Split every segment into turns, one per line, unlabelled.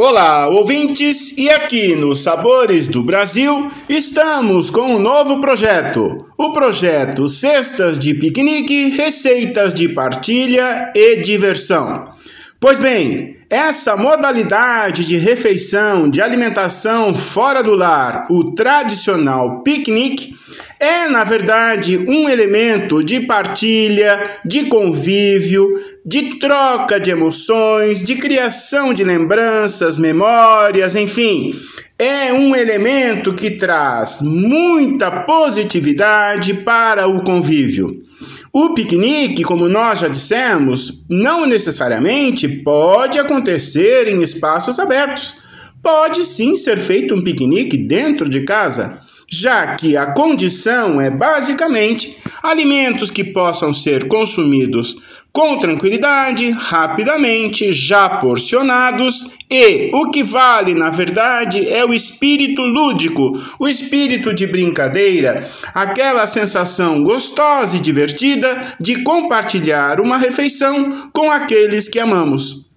Olá, ouvintes, e aqui no Sabores do Brasil estamos com um novo projeto. O projeto Cestas de Piquenique, Receitas de Partilha e Diversão. Pois bem, essa modalidade de refeição, de alimentação fora do lar, o tradicional piquenique, é, na verdade, um elemento de partilha, de convívio, de troca de emoções, de criação de lembranças, memórias, enfim. É um elemento que traz muita positividade para o convívio. O piquenique, como nós já dissemos, não necessariamente pode acontecer em espaços abertos. Pode sim ser feito um piquenique dentro de casa já que a condição é basicamente alimentos que possam ser consumidos com tranquilidade, rapidamente, já porcionados e o que vale, na verdade, é o espírito lúdico, o espírito de brincadeira, aquela sensação gostosa e divertida de compartilhar uma refeição com aqueles que amamos.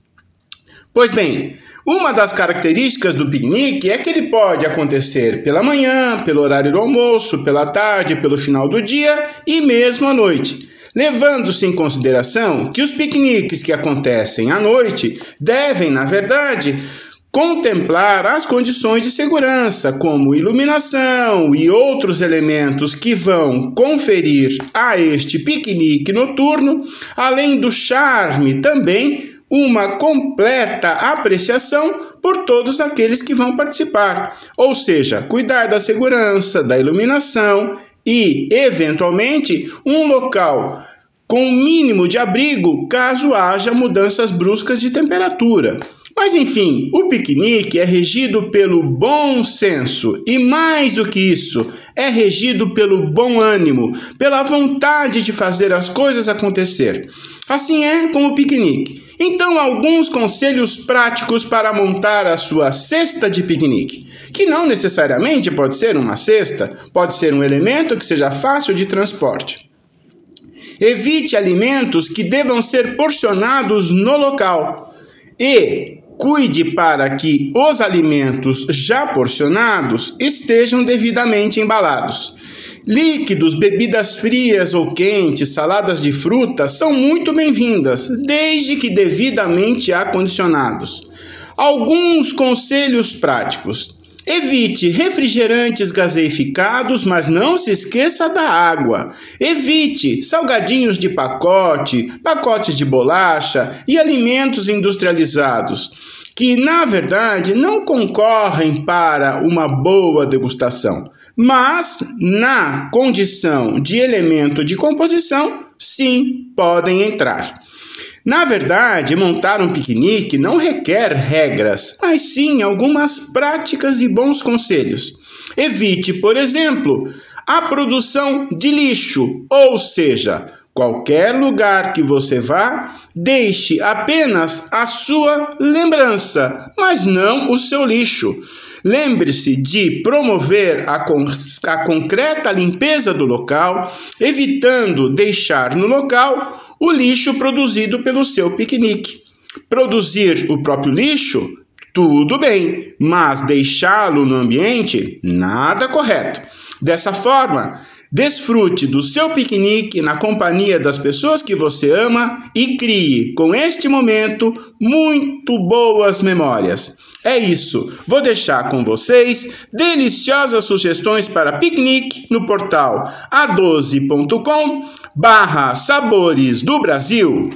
Pois bem, uma das características do piquenique é que ele pode acontecer pela manhã, pelo horário do almoço, pela tarde, pelo final do dia e mesmo à noite. Levando-se em consideração que os piqueniques que acontecem à noite devem, na verdade, contemplar as condições de segurança, como iluminação e outros elementos que vão conferir a este piquenique noturno, além do charme também uma completa apreciação por todos aqueles que vão participar, ou seja, cuidar da segurança, da iluminação e, eventualmente, um local com mínimo de abrigo caso haja mudanças bruscas de temperatura. Mas enfim, o piquenique é regido pelo bom senso e, mais do que isso, é regido pelo bom ânimo, pela vontade de fazer as coisas acontecer. Assim é com o piquenique. Então, alguns conselhos práticos para montar a sua cesta de piquenique, que não necessariamente pode ser uma cesta, pode ser um elemento que seja fácil de transporte. Evite alimentos que devam ser porcionados no local e cuide para que os alimentos já porcionados estejam devidamente embalados. Líquidos, bebidas frias ou quentes, saladas de fruta são muito bem-vindas, desde que devidamente acondicionados. Alguns conselhos práticos. Evite refrigerantes gaseificados, mas não se esqueça da água. Evite salgadinhos de pacote, pacotes de bolacha e alimentos industrializados, que na verdade não concorrem para uma boa degustação mas na condição de elemento de composição, sim, podem entrar. Na verdade, montar um piquenique não requer regras, mas sim algumas práticas e bons conselhos. Evite, por exemplo, a produção de lixo, ou seja, qualquer lugar que você vá, deixe apenas a sua lembrança, mas não o seu lixo. Lembre-se de promover a, con a concreta limpeza do local, evitando deixar no local o lixo produzido pelo seu piquenique. Produzir o próprio lixo, tudo bem, mas deixá-lo no ambiente, nada correto. Dessa forma, Desfrute do seu piquenique na companhia das pessoas que você ama e crie, com este momento, muito boas memórias. É isso. Vou deixar com vocês deliciosas sugestões para piquenique no portal a12.com barra Sabores do Brasil.